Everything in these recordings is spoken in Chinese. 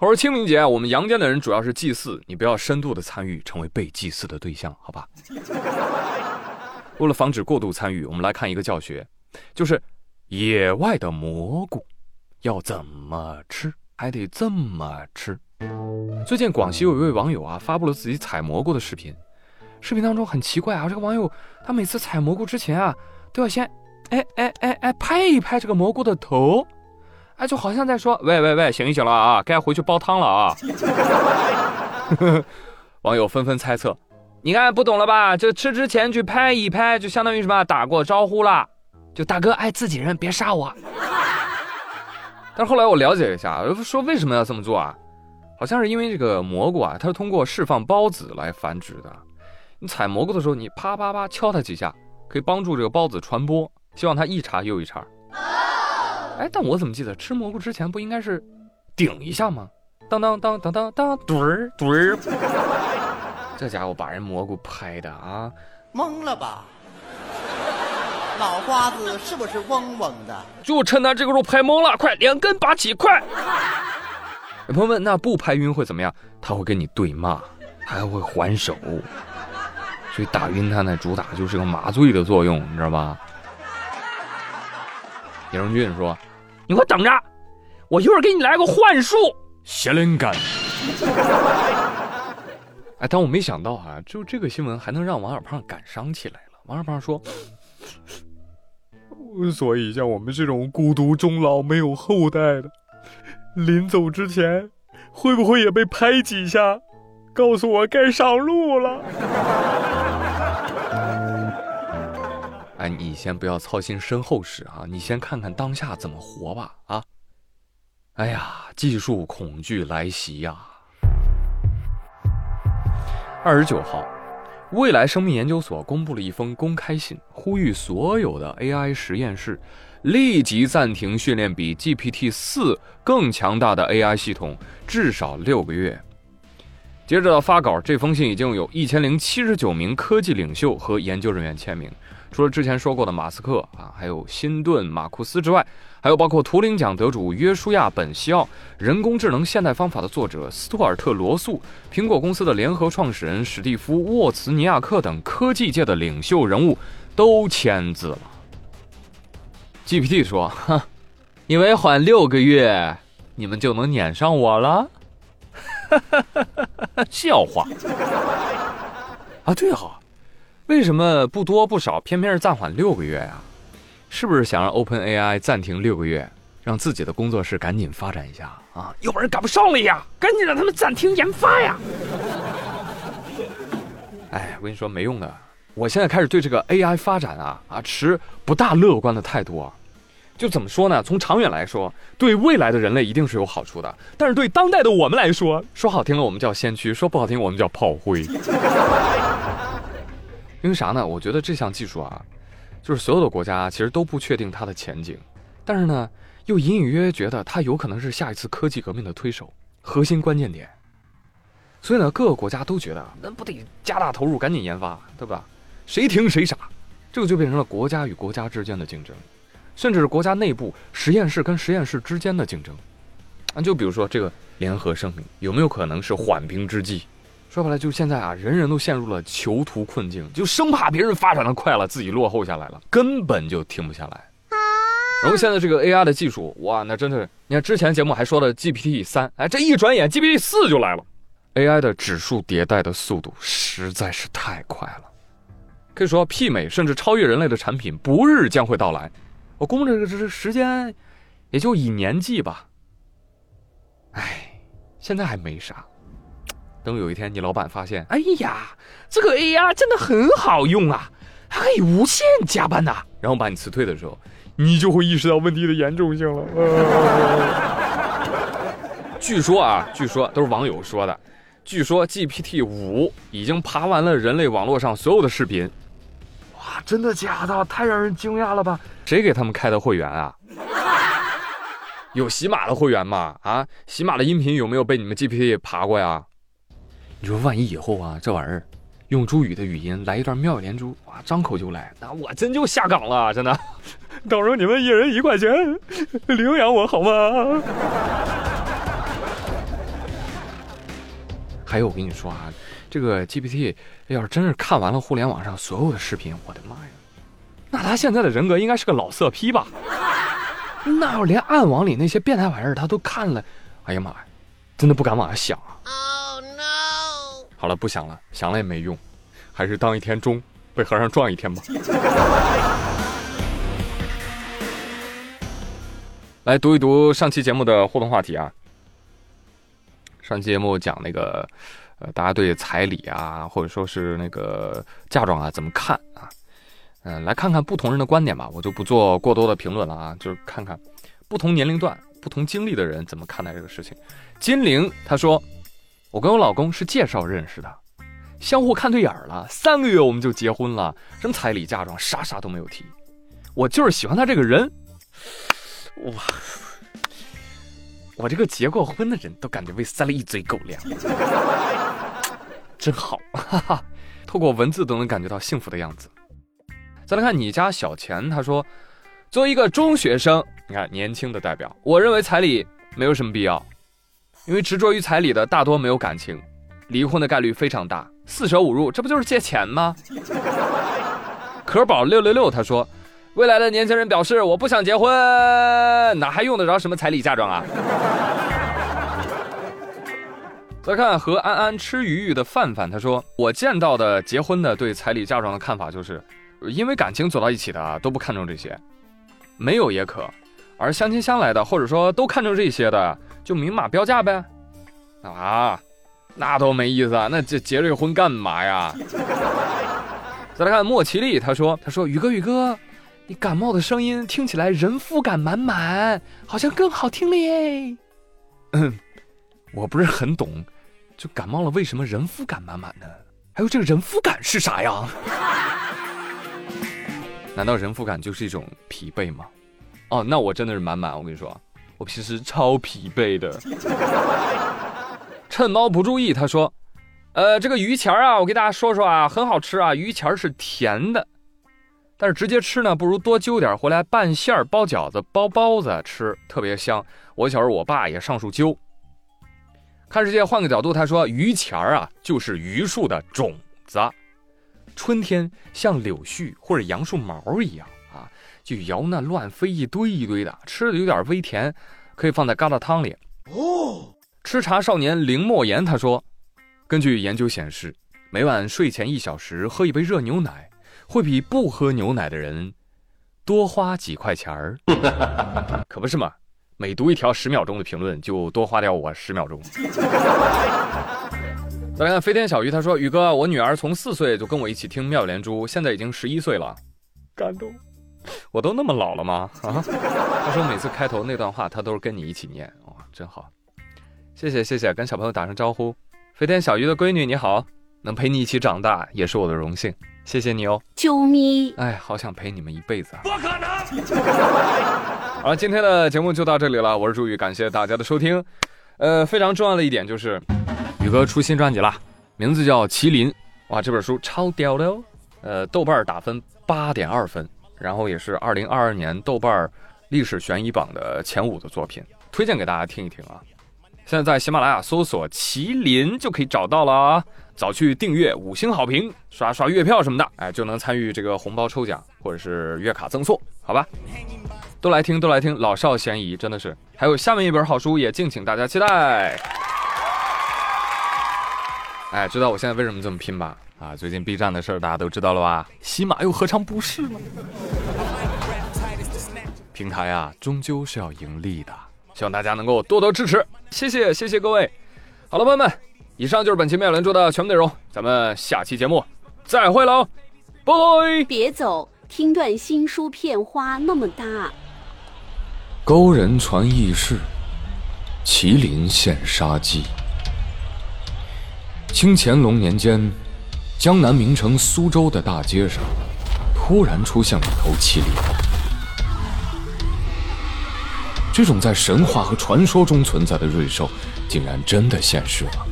我说清明节啊，我们阳间的人主要是祭祀，你不要深度的参与，成为被祭祀的对象，好吧？为了防止过度参与，我们来看一个教学，就是野外的蘑菇要怎么吃，还得这么吃。最近广西有一位网友啊，发布了自己采蘑菇的视频，视频当中很奇怪啊，这个网友他每次采蘑菇之前啊，都要先哎哎哎哎拍一拍这个蘑菇的头。哎，就好像在说，喂喂喂，醒一醒了啊，该回去煲汤了啊！网友纷纷猜测，你看不懂了吧？这吃之前去拍一拍，就相当于什么？打过招呼了，就大哥爱自己人，别杀我。但是后来我了解一下，说为什么要这么做啊？好像是因为这个蘑菇啊，它是通过释放孢子来繁殖的。你采蘑菇的时候，你啪啪啪敲它几下，可以帮助这个孢子传播，希望它一茬又一茬。哎，但我怎么记得吃蘑菇之前不应该是顶一下吗？当当当当当当，怼儿怼儿，这家伙把人蘑菇拍的啊，懵了吧？脑瓜子是不是嗡嗡的？就趁他这个时候拍懵了，快连根拔起，快！朋友们，那不拍晕会怎么样？他会跟你对骂，还会还手，所以打晕他呢，主打就是个麻醉的作用，你知道吧？杨荣俊说。你给我等着，我一会儿给你来个幻术，邪灵感。哎，但我没想到啊，就这个新闻还能让王小胖感伤起来了。王小胖说：“所以像我们这种孤独终老、没有后代的，临走之前，会不会也被拍几下，告诉我该上路了？”哎，你先不要操心身后事啊，你先看看当下怎么活吧啊！哎呀，技术恐惧来袭呀！二十九号，未来生命研究所公布了一封公开信，呼吁所有的 AI 实验室立即暂停训练比 GPT 四更强大的 AI 系统，至少六个月。接着发稿，这封信已经有一千零七十九名科技领袖和研究人员签名。除了之前说过的马斯克啊，还有辛顿、马库斯之外，还有包括图灵奖得主约书亚·本西奥、人工智能现代方法的作者斯图尔特·罗素、苹果公司的联合创始人史蒂夫·沃茨尼亚克等科技界的领袖人物都签字了。GPT 说：“哼，以为缓六个月，你们就能撵上我了？哈哈哈哈哈笑话！啊，对哈。”为什么不多不少，偏偏是暂缓六个月呀？是不是想让 Open AI 暂停六个月，让自己的工作室赶紧发展一下啊？要不然赶不上了呀！赶紧让他们暂停研发呀！哎，我跟你说没用的，我现在开始对这个 AI 发展啊啊持不大乐观的态度啊。就怎么说呢？从长远来说，对未来的人类一定是有好处的，但是对当代的我们来说，说好听了我们叫先驱，说不好听我们叫炮灰。因为啥呢？我觉得这项技术啊，就是所有的国家其实都不确定它的前景，但是呢，又隐隐约约觉得它有可能是下一次科技革命的推手、核心关键点。所以呢，各个国家都觉得那不得加大投入，赶紧研发，对吧？谁停谁傻，这个就变成了国家与国家之间的竞争，甚至是国家内部实验室跟实验室之间的竞争。啊，就比如说这个联合声明，有没有可能是缓兵之计？说白了，就现在啊，人人都陷入了囚徒困境，就生怕别人发展的快了，自己落后下来了，根本就停不下来。然后现在这个 AI 的技术，哇，那真的，你看之前节目还说的 GPT 三，哎，这一转眼 GPT 四就来了。AI 的指数迭代的速度实在是太快了，可以说媲美甚至超越人类的产品不日将会到来。我估摸着这这时间也就以年计吧。哎，现在还没啥。等有一天你老板发现，哎呀，这个 AI 真的很好用啊，还可以无限加班呐，然后把你辞退的时候，你就会意识到问题的严重性了。据说啊，据说都是网友说的，据说 GPT 五已经爬完了人类网络上所有的视频。哇，真的假的？太让人惊讶了吧？谁给他们开的会员啊？有喜马的会员吗？啊，喜马的音频有没有被你们 GPT 爬过呀？你说万一以后啊，这玩意儿用朱宇的语音来一段妙语连珠，哇，张口就来，那我真就下岗了，真的。到时候你们一人一块钱，领养我好吗？还有我跟你说啊，这个 GPT 要是真是看完了互联网上所有的视频，我的妈呀，那他现在的人格应该是个老色批吧？那要连暗网里那些变态玩意儿他都看了，哎呀妈呀，真的不敢往下想啊！好了，不想了，想了也没用，还是当一天钟，被和尚撞一天吧。来读一读上期节目的互动话题啊。上期节目讲那个，呃，大家对彩礼啊，或者说是那个嫁妆啊，怎么看啊？嗯，来看看不同人的观点吧。我就不做过多的评论了啊，就是看看不同年龄段、不同经历的人怎么看待这个事情。金玲她说：“我跟我老公是介绍认识的，相互看对眼了，三个月我们就结婚了，什么彩礼、嫁妆，啥啥都没有提。我就是喜欢他这个人。”哇！我这个结过婚的人都感觉被塞了一嘴狗粮，真好，哈哈！透过文字都能感觉到幸福的样子。再来看你家小钱，他说：“作为一个中学生，你看年轻的代表，我认为彩礼没有什么必要，因为执着于彩礼的大多没有感情，离婚的概率非常大，四舍五入，这不就是借钱吗？”可宝六六六他说。未来的年轻人表示：“我不想结婚，哪还用得着什么彩礼嫁妆啊？” 再看和安安吃鱼鱼的范范，他说：“我见到的结婚的对彩礼嫁妆的看法就是，因为感情走到一起的啊都不看重这些，没有也可；而相亲相来的或者说都看重这些的，就明码标价呗。啊，那多没意思啊！那结结这个婚干嘛呀？”再来看莫奇利，他说：“他说宇哥宇哥。”你感冒的声音听起来人夫感满满，好像更好听了耶。嗯，我不是很懂，就感冒了为什么人夫感满满呢？还有这个人夫感是啥呀？难道人夫感就是一种疲惫吗？哦，那我真的是满满。我跟你说，我平时超疲惫的。趁猫不注意，他说：“呃，这个鱼钱啊，我给大家说说啊，很好吃啊，鱼钱是甜的。”但是直接吃呢，不如多揪点回来拌馅儿、包饺子、包包子吃，特别香。我小时候我爸也上树揪。看世界换个角度，他说榆钱儿啊，就是榆树的种子，春天像柳絮或者杨树毛一样，就摇那乱飞一堆一堆的，吃的有点微甜，可以放在疙瘩汤里。哦，吃茶少年林莫言他说，根据研究显示，每晚睡前一小时喝一杯热牛奶。会比不喝牛奶的人多花几块钱儿，可不是嘛？每读一条十秒钟的评论，就多花掉我十秒钟。再来看飞天小鱼，他说：“宇哥，我女儿从四岁就跟我一起听妙连珠，现在已经十一岁了，感动。我都那么老了吗？啊？”他说每次开头那段话，他都是跟你一起念，哇，真好。谢谢谢谢，跟小朋友打声招呼。飞天小鱼的闺女你好，能陪你一起长大也是我的荣幸。谢谢你哦，啾咪！哎，好想陪你们一辈子啊！不可能。好了，今天的节目就到这里了，我是朱宇，感谢大家的收听。呃，非常重要的一点就是，宇哥出新专辑了，名字叫《麒麟》。哇，这本书超屌的哦！呃，豆瓣打分八点二分，然后也是二零二二年豆瓣历史悬疑榜的前五的作品，推荐给大家听一听啊。现在在喜马拉雅搜索“麒麟”就可以找到了啊。早去订阅，五星好评，刷刷月票什么的，哎，就能参与这个红包抽奖或者是月卡赠送，好吧？都来听，都来听，老少咸宜，真的是。还有下面一本好书也敬请大家期待。哎，知道我现在为什么这么拼吧？啊，最近 B 站的事儿大家都知道了吧？喜马又何尝不是呢？平台啊，终究是要盈利的，希望大家能够多多支持，谢谢，谢谢各位。好了，朋友们。以上就是本期妙连珠的全部内容，咱们下期节目再会喽，拜！别走，听段新书片花那么大。高人传异事，麒麟现杀机。清乾隆年间，江南名城苏州的大街上，突然出现了一头麒麟。这种在神话和传说中存在的瑞兽，竟然真的现世了。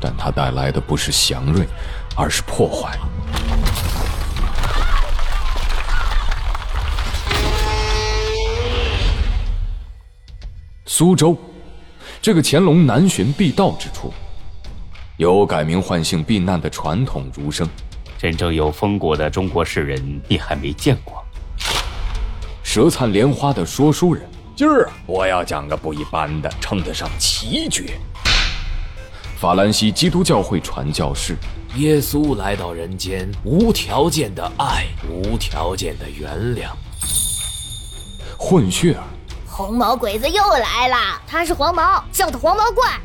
但它带来的不是祥瑞，而是破坏。苏州这个乾隆南巡必到之处，有改名换姓避难的传统儒生。真正有风骨的中国士人，你还没见过。舌灿莲花的说书人，今儿我要讲个不一般的，称得上奇绝。法兰西基督教会传教士，耶稣来到人间，无条件的爱，无条件的原谅。混血儿，红毛鬼子又来了，他是黄毛，叫他黄毛怪。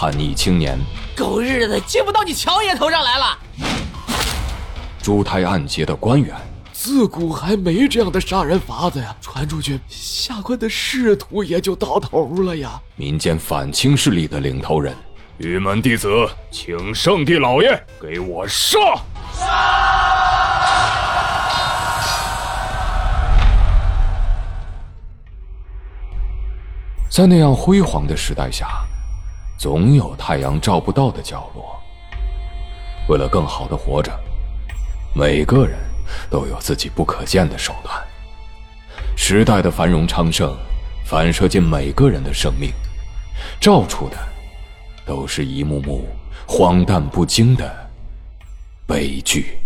叛逆青年，狗日的，见不到你乔爷头上来了。珠胎暗结的官员，自古还没这样的杀人法子呀，传出去，下官的仕途也就到头了呀。民间反清势力的领头人，玉门弟子，请圣帝老爷给我杀杀！在那样辉煌的时代下，总有太阳照不到的角落。为了更好的活着，每个人都有自己不可见的手段。时代的繁荣昌盛，反射进每个人的生命，照出的都是一幕幕荒诞不经的悲剧。